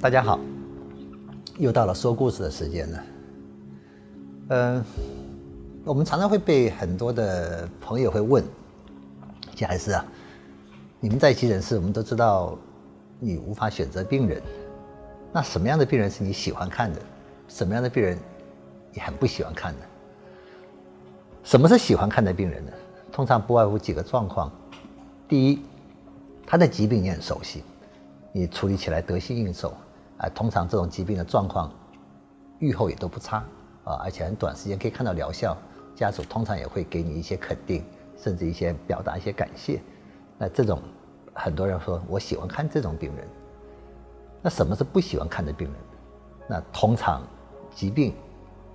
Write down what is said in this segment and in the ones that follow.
大家好，又到了说故事的时间了。嗯，我们常常会被很多的朋友会问，贾医师啊，你们在急诊室，我们都知道你无法选择病人，那什么样的病人是你喜欢看的？什么样的病人你很不喜欢看的？什么是喜欢看的病人呢？通常不外乎几个状况：第一，他的疾病你很熟悉，你处理起来得心应手。啊，通常这种疾病的状况，愈后也都不差啊，而且很短时间可以看到疗效。家属通常也会给你一些肯定，甚至一些表达一些感谢。那这种很多人说我喜欢看这种病人。那什么是不喜欢看的病人？那通常疾病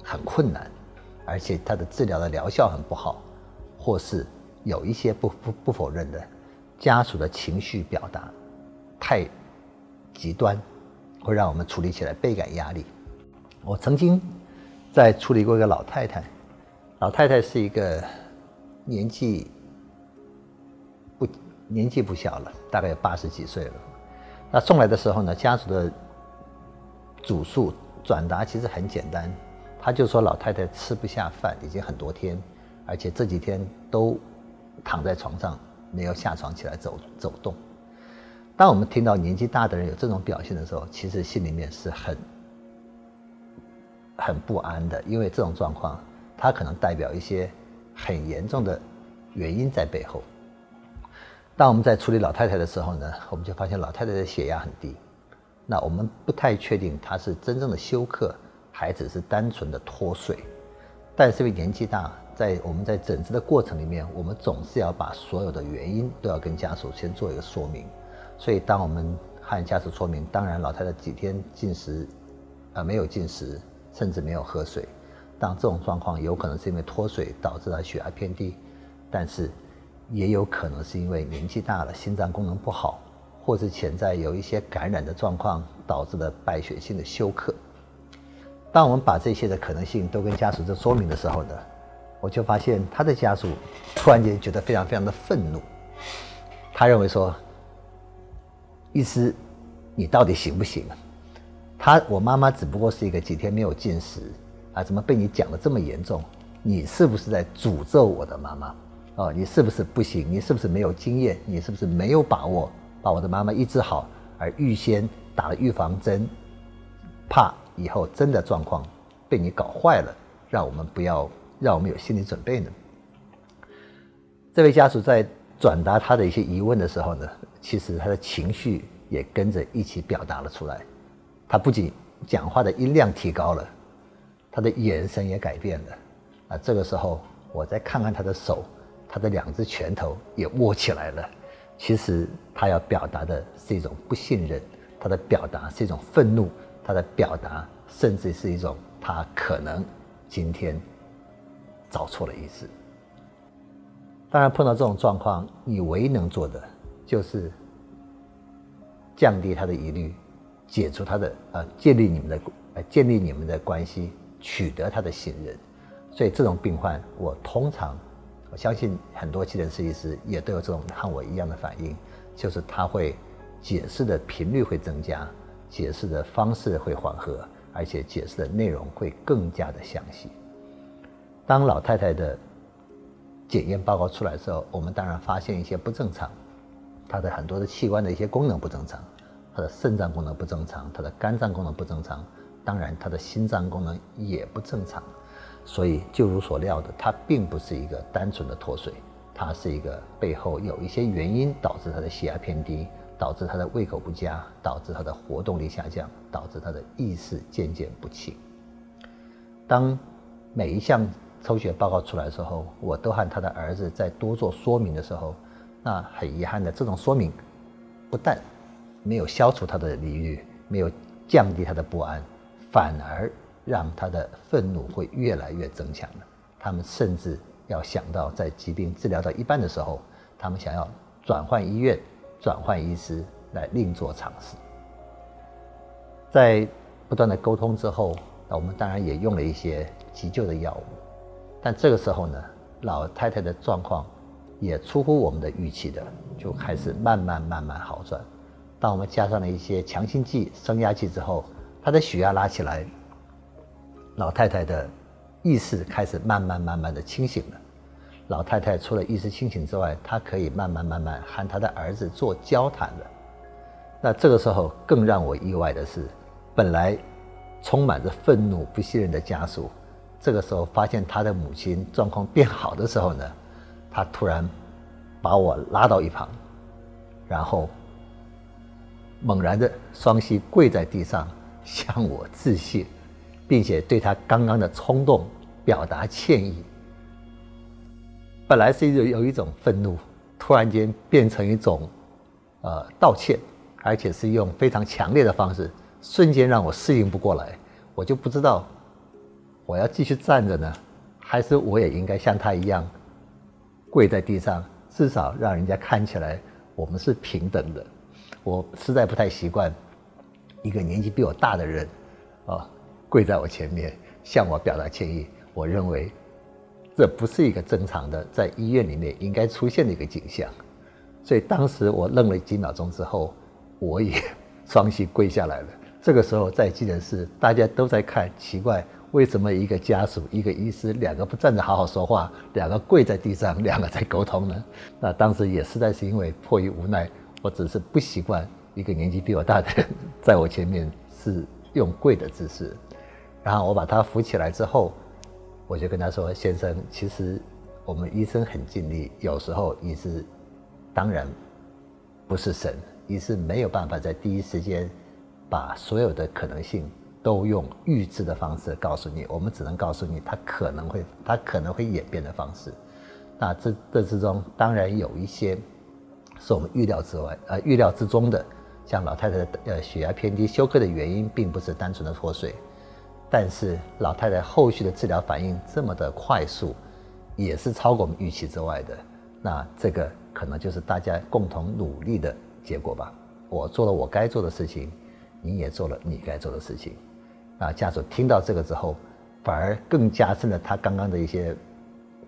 很困难，而且他的治疗的疗效很不好，或是有一些不不不否认的家属的情绪表达太极端。会让我们处理起来倍感压力。我曾经在处理过一个老太太，老太太是一个年纪不年纪不小了，大概有八十几岁了。那送来的时候呢，家属的主诉转达其实很简单，他就说老太太吃不下饭，已经很多天，而且这几天都躺在床上，没有下床起来走走动。当我们听到年纪大的人有这种表现的时候，其实心里面是很很不安的，因为这种状况，它可能代表一些很严重的原因在背后。当我们在处理老太太的时候呢，我们就发现老太太的血压很低，那我们不太确定她是真正的休克，还只是单纯的脱水。但是因为年纪大，在我们在诊治的过程里面，我们总是要把所有的原因都要跟家属先做一个说明。所以，当我们和家属说明，当然老太太几天进食，呃，没有进食，甚至没有喝水。当这种状况有可能是因为脱水导致她血压偏低，但是也有可能是因为年纪大了，心脏功能不好，或是潜在有一些感染的状况导致的败血性的休克。当我们把这些的可能性都跟家属这说明的时候呢，我就发现他的家属突然间觉得非常非常的愤怒，他认为说。意思，你到底行不行啊？他我妈妈只不过是一个几天没有进食啊，怎么被你讲的这么严重？你是不是在诅咒我的妈妈？哦，你是不是不行？你是不是没有经验？你是不是没有把握把我的妈妈医治好，而预先打了预防针，怕以后真的状况被你搞坏了，让我们不要让我们有心理准备呢？这位家属在转达他的一些疑问的时候呢？其实他的情绪也跟着一起表达了出来，他不仅讲话的音量提高了，他的眼神也改变了。啊，这个时候我再看看他的手，他的两只拳头也握起来了。其实他要表达的是一种不信任，他的表达是一种愤怒，他的表达甚至是一种他可能今天找错了意思。当然，碰到这种状况，你唯一能做的。就是降低他的疑虑，解除他的呃，建立你们的呃，建立你们的关系，取得他的信任。所以这种病患，我通常我相信很多急诊设计师也都有这种和我一样的反应，就是他会解释的频率会增加，解释的方式会缓和，而且解释的内容会更加的详细。当老太太的检验报告出来的时候，我们当然发现一些不正常。他的很多的器官的一些功能不正常，他的肾脏功能不正常，他的肝脏功能不正常，当然他的心脏功能也不正常，所以就如所料的，他并不是一个单纯的脱水，他是一个背后有一些原因导致他的血压偏低，导致他的胃口不佳，导致他的活动力下降，导致他的意识渐渐不清。当每一项抽血报告出来的时候，我都和他的儿子在多做说明的时候。那很遗憾的，这种说明不但没有消除他的疑虑，没有降低他的不安，反而让他的愤怒会越来越增强了。他们甚至要想到，在疾病治疗到一半的时候，他们想要转换医院、转换医师来另做尝试。在不断的沟通之后，那我们当然也用了一些急救的药物，但这个时候呢，老太太的状况。也出乎我们的预期的，就开始慢慢慢慢好转。当我们加上了一些强心剂、升压剂之后，她的血压拉起来，老太太的意识开始慢慢慢慢的清醒了。老太太除了意识清醒之外，她可以慢慢慢慢和她的儿子做交谈了。那这个时候更让我意外的是，本来充满着愤怒、不信任的家属，这个时候发现他的母亲状况变好的时候呢，他突然把我拉到一旁，然后。猛然的双膝跪在地上，向我致谢，并且对他刚刚的冲动表达歉意。本来是有有一种愤怒，突然间变成一种呃道歉，而且是用非常强烈的方式，瞬间让我适应不过来。我就不知道我要继续站着呢，还是我也应该像他一样跪在地上，至少让人家看起来我们是平等的。我实在不太习惯，一个年纪比我大的人，啊，跪在我前面向我表达歉意。我认为，这不是一个正常的在医院里面应该出现的一个景象。所以当时我愣了几秒钟之后，我也 双膝跪下来了。这个时候在急诊室，大家都在看，奇怪，为什么一个家属、一个医师，两个不站着好好说话，两个跪在地上，两个在沟通呢？那当时也实在是因为迫于无奈。我只是不习惯一个年纪比我大的人在我前面是用跪的姿势，然后我把他扶起来之后，我就跟他说：“先生，其实我们医生很尽力，有时候医师当然不是神，医师没有办法在第一时间把所有的可能性都用预知的方式告诉你，我们只能告诉你他可能会他可能会演变的方式。那这这之中当然有一些。”是我们预料之外，呃，预料之中的。像老太太的呃血压偏低，休克的原因并不是单纯的脱水，但是老太太后续的治疗反应这么的快速，也是超过我们预期之外的。那这个可能就是大家共同努力的结果吧。我做了我该做的事情，你也做了你该做的事情。啊，家属听到这个之后，反而更加深了他刚刚的一些，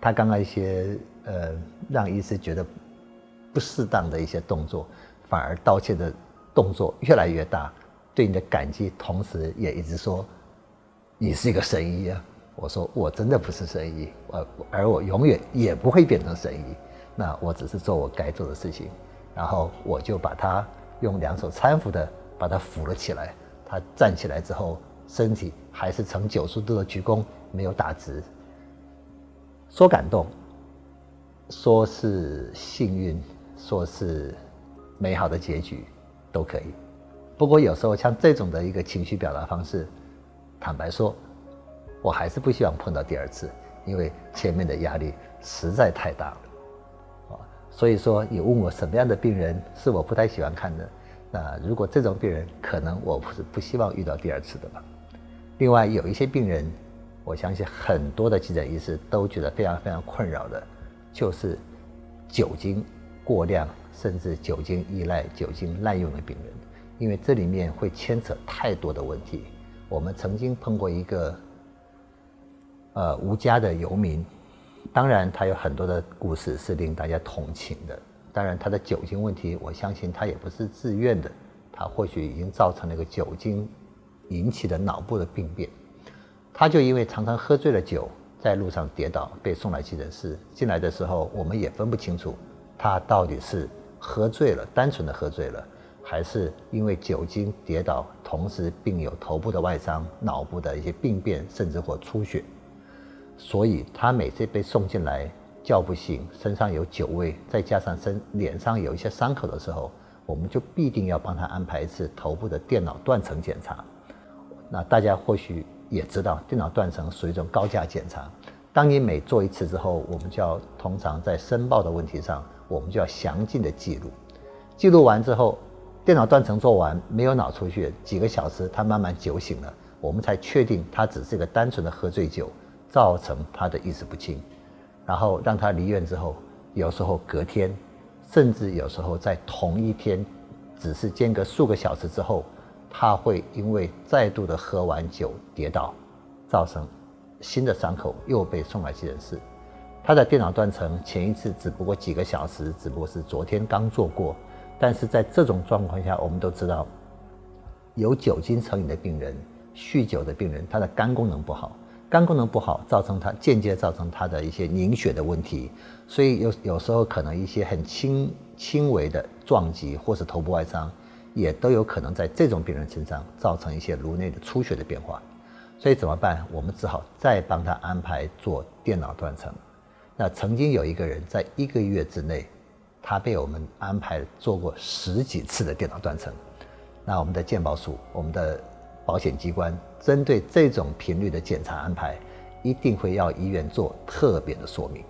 他刚刚一些呃，让医师觉得。不适当的一些动作，反而道歉的动作越来越大，对你的感激，同时也一直说你是一个神医啊。我说我真的不是神医，我而我永远也不会变成神医。那我只是做我该做的事情，然后我就把他用两手搀扶的把他扶了起来。他站起来之后，身体还是呈九十度的鞠躬，没有打直。说感动，说是幸运。说是美好的结局，都可以。不过有时候像这种的一个情绪表达方式，坦白说，我还是不希望碰到第二次，因为前面的压力实在太大了。啊，所以说你问我什么样的病人是我不太喜欢看的，那如果这种病人，可能我不是不希望遇到第二次的吧。另外有一些病人，我相信很多的急诊医师都觉得非常非常困扰的，就是酒精。过量甚至酒精依赖、酒精滥用的病人，因为这里面会牵扯太多的问题。我们曾经碰过一个呃无家的游民，当然他有很多的故事是令大家同情的。当然他的酒精问题，我相信他也不是自愿的，他或许已经造成了一个酒精引起的脑部的病变。他就因为常常喝醉了酒，在路上跌倒，被送来急诊室。进来的时候，我们也分不清楚。他到底是喝醉了，单纯的喝醉了，还是因为酒精跌倒，同时并有头部的外伤、脑部的一些病变，甚至或出血？所以他每次被送进来叫不醒，身上有酒味，再加上身脸上有一些伤口的时候，我们就必定要帮他安排一次头部的电脑断层检查。那大家或许也知道，电脑断层属于一种高价检查。当你每做一次之后，我们就要通常在申报的问题上。我们就要详尽的记录，记录完之后，电脑断层做完没有脑出血，几个小时他慢慢酒醒了，我们才确定他只是一个单纯的喝醉酒造成他的意识不清，然后让他离院之后，有时候隔天，甚至有时候在同一天，只是间隔数个小时之后，他会因为再度的喝完酒跌倒，造成新的伤口又被送来急诊室。他的电脑断层前一次只不过几个小时，只不过是昨天刚做过，但是在这种状况下，我们都知道，有酒精成瘾的病人、酗酒的病人，他的肝功能不好，肝功能不好，造成他间接造成他的一些凝血的问题，所以有有时候可能一些很轻轻微的撞击或是头部外伤，也都有可能在这种病人身上造成一些颅内的出血的变化。所以怎么办？我们只好再帮他安排做电脑断层。那曾经有一个人在一个月之内。他被我们安排做过十几次的电脑断层，那我们的健保署、我们的保险机关针对这种频率的检查安排，一定会要医院做特别的说明。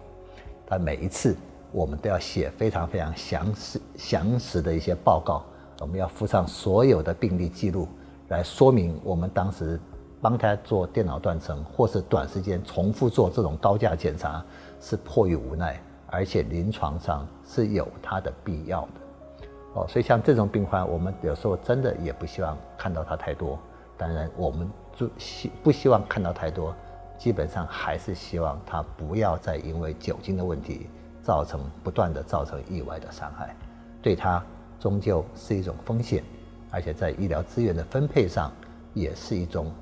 但每一次我们都要写非常非常详实、详实的一些报告，我们要附上所有的病例记录，来说明我们当时帮他做电脑断层，或是短时间重复做这种高价检查，是迫于无奈。而且临床上是有它的必要的，哦，所以像这种病患，我们有时候真的也不希望看到他太多。当然，我们就希不希望看到太多，基本上还是希望他不要再因为酒精的问题造成不断的造成意外的伤害，对他终究是一种风险，而且在医疗资源的分配上也是一种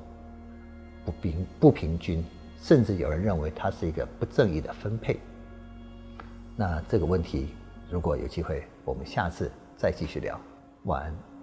不平不平均，甚至有人认为它是一个不正义的分配。那这个问题，如果有机会，我们下次再继续聊。晚安。